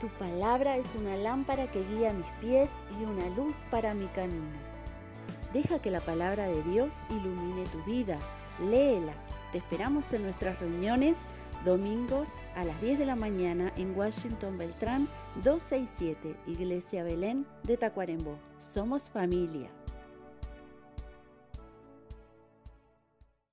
Tu palabra es una lámpara que guía mis pies y una luz para mi camino. Deja que la palabra de Dios ilumine tu vida. Léela. Te esperamos en nuestras reuniones domingos a las 10 de la mañana en Washington Beltrán 267, Iglesia Belén de Tacuarembó. Somos familia.